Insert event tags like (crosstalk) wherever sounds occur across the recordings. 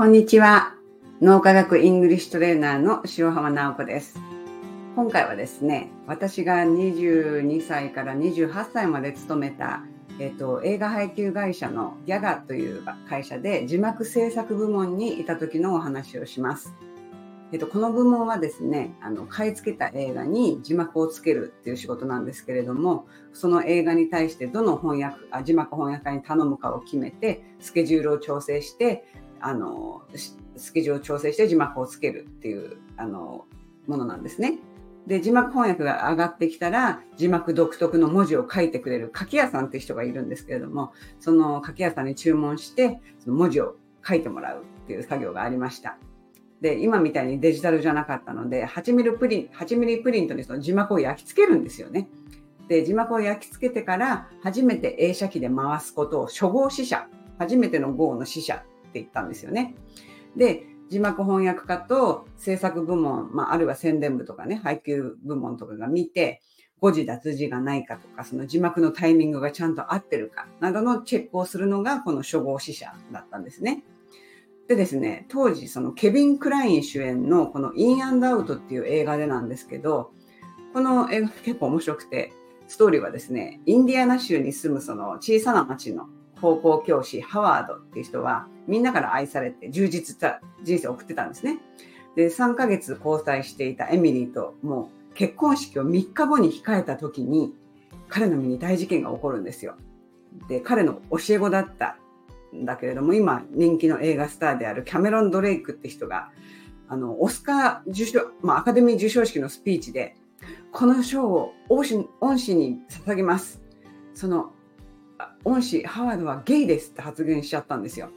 こんにちは。脳科学イングリッシュトレーナーの塩浜直子です。今回はですね、私が22歳から28歳まで勤めた、えっと、映画配給会社のギャガという会社で字幕制作部門にいた時のお話をします。えっと、この部門はですね、あの、買い付けた映画に字幕をつけるっていう仕事なんですけれども、その映画に対してどの翻訳、あ字幕翻訳家に頼むかを決めて、スケジュールを調整して、あのスケジュールを調整して字幕をつけるっていうあのものなんですね。で字幕翻訳が上がってきたら字幕独特の文字を書いてくれる書き屋さんって人がいるんですけれどもその書き屋さんに注文してその文字を書いてもらうっていう作業がありました。で今みたいにデジタルじゃなかったので8ミリプリン8ミリプリントにその字幕を焼き付けるんですよね。で字幕を焼き付けてから初めて映写機で回すことを初号試写初めての号の試写って言ったんですよね。で、字幕翻訳家と制作部門、まあ、あるいは宣伝部とかね、配給部門とかが見て、誤字脱字がないかとか、その字幕のタイミングがちゃんと合ってるかなどのチェックをするのがこの初号試写だったんですね。でですね、当時そのケビン・クライン主演のこのインアンドアウトっていう映画でなんですけど、この映画結構面白くて、ストーリーはですね、インディアナ州に住むその小さな町の高校教師ハワードっていう人はみんなから愛されて充実した人生を送ってたんですね。で、3ヶ月交際していたエミリーともう結婚式を3日後に控えた時に彼の身に大事件が起こるんですよ。で、彼の教え子だったんだけれども今人気の映画スターであるキャメロン・ドレイクって人があの、オスカー受賞、まあ、アカデミー授賞式のスピーチで、この賞を恩師に捧げます。その恩師ハワードはゲイですって発言しちゃったんですよ。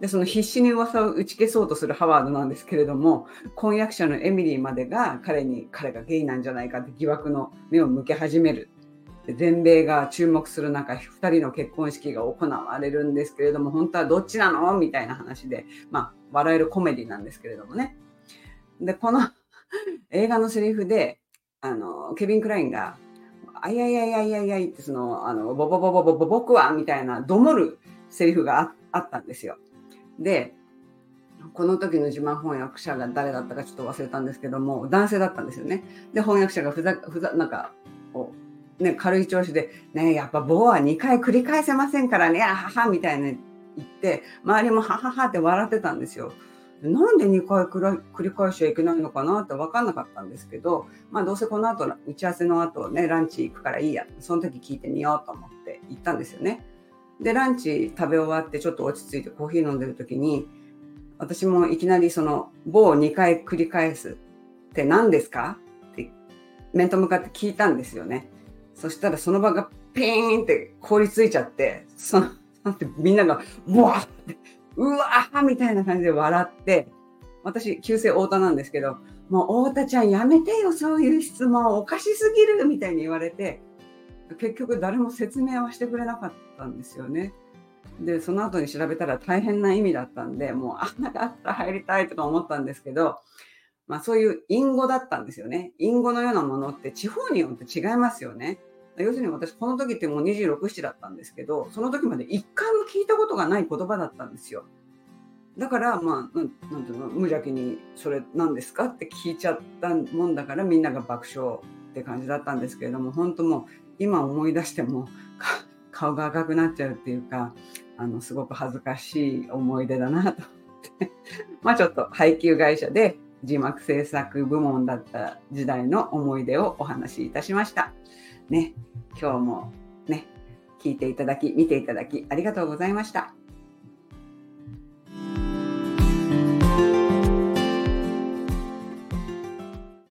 で、その必死に噂を打ち消そうとするハワードなんですけれども、婚約者のエミリーまでが彼に、彼がゲイなんじゃないかって疑惑の目を向け始める。全米が注目する中、2人の結婚式が行われるんですけれども、本当はどっちなの？みたいな話で、まあ、笑えるコメディなんですけれどもね。で、この (laughs) 映画のセリフで、あの、ケビン・クラインが、あいやいやいやいやいやいってその、あの、ボボボボボボ僕はみたいな、どもるセリフがあったんですよ。で、この時の自慢翻訳者が誰だったかちょっと忘れたんですけども、男性だったんですよね。で、翻訳者がふざ、ふざ、なんか、こう、ね、軽い調子で、ね、やっぱ棒は2回繰り返せませんからね、あははみたいな言って、周りもはははって笑ってたんですよ。なんで2回繰り返しちゃいけないのかなって分かんなかったんですけど、まあどうせこの後、打ち合わせの後ね、ランチ行くからいいや。その時聞いてみようと思って行ったんですよね。で、ランチ食べ終わってちょっと落ち着いてコーヒー飲んでる時に、私もいきなりその棒を2回繰り返すって何ですか？って面と向かって聞いたんですよね。そしたらその場がピーンって凍りついちゃって、その、みんなが、うわってうわーみたいな感じで笑って、私、旧姓太田なんですけど、もう太田ちゃんやめてよ、そういう質問おかしすぎるみたいに言われて、結局誰も説明はしてくれなかったんですよね。で、その後に調べたら大変な意味だったんで、もうあんながあった入りたいとか思ったんですけど、まあそういう隠語だったんですよね。隠語のようなものって地方によって違いますよね。要するに私この時ってもう26、7だったんですけど、その時まで一回も聞いたことがない言葉だったんですよ。だから、まあ、なんていうの、無邪気にそれ何ですかって聞いちゃったもんだからみんなが爆笑って感じだったんですけれども、本当もう今思い出しても顔が赤くなっちゃうっていうか、あの、すごく恥ずかしい思い出だなと (laughs) まあちょっと配給会社で字幕制作部門だった時代の思い出をお話しいたしました。ね、今日もね、聞いていただき、見ていただきありがとうございました。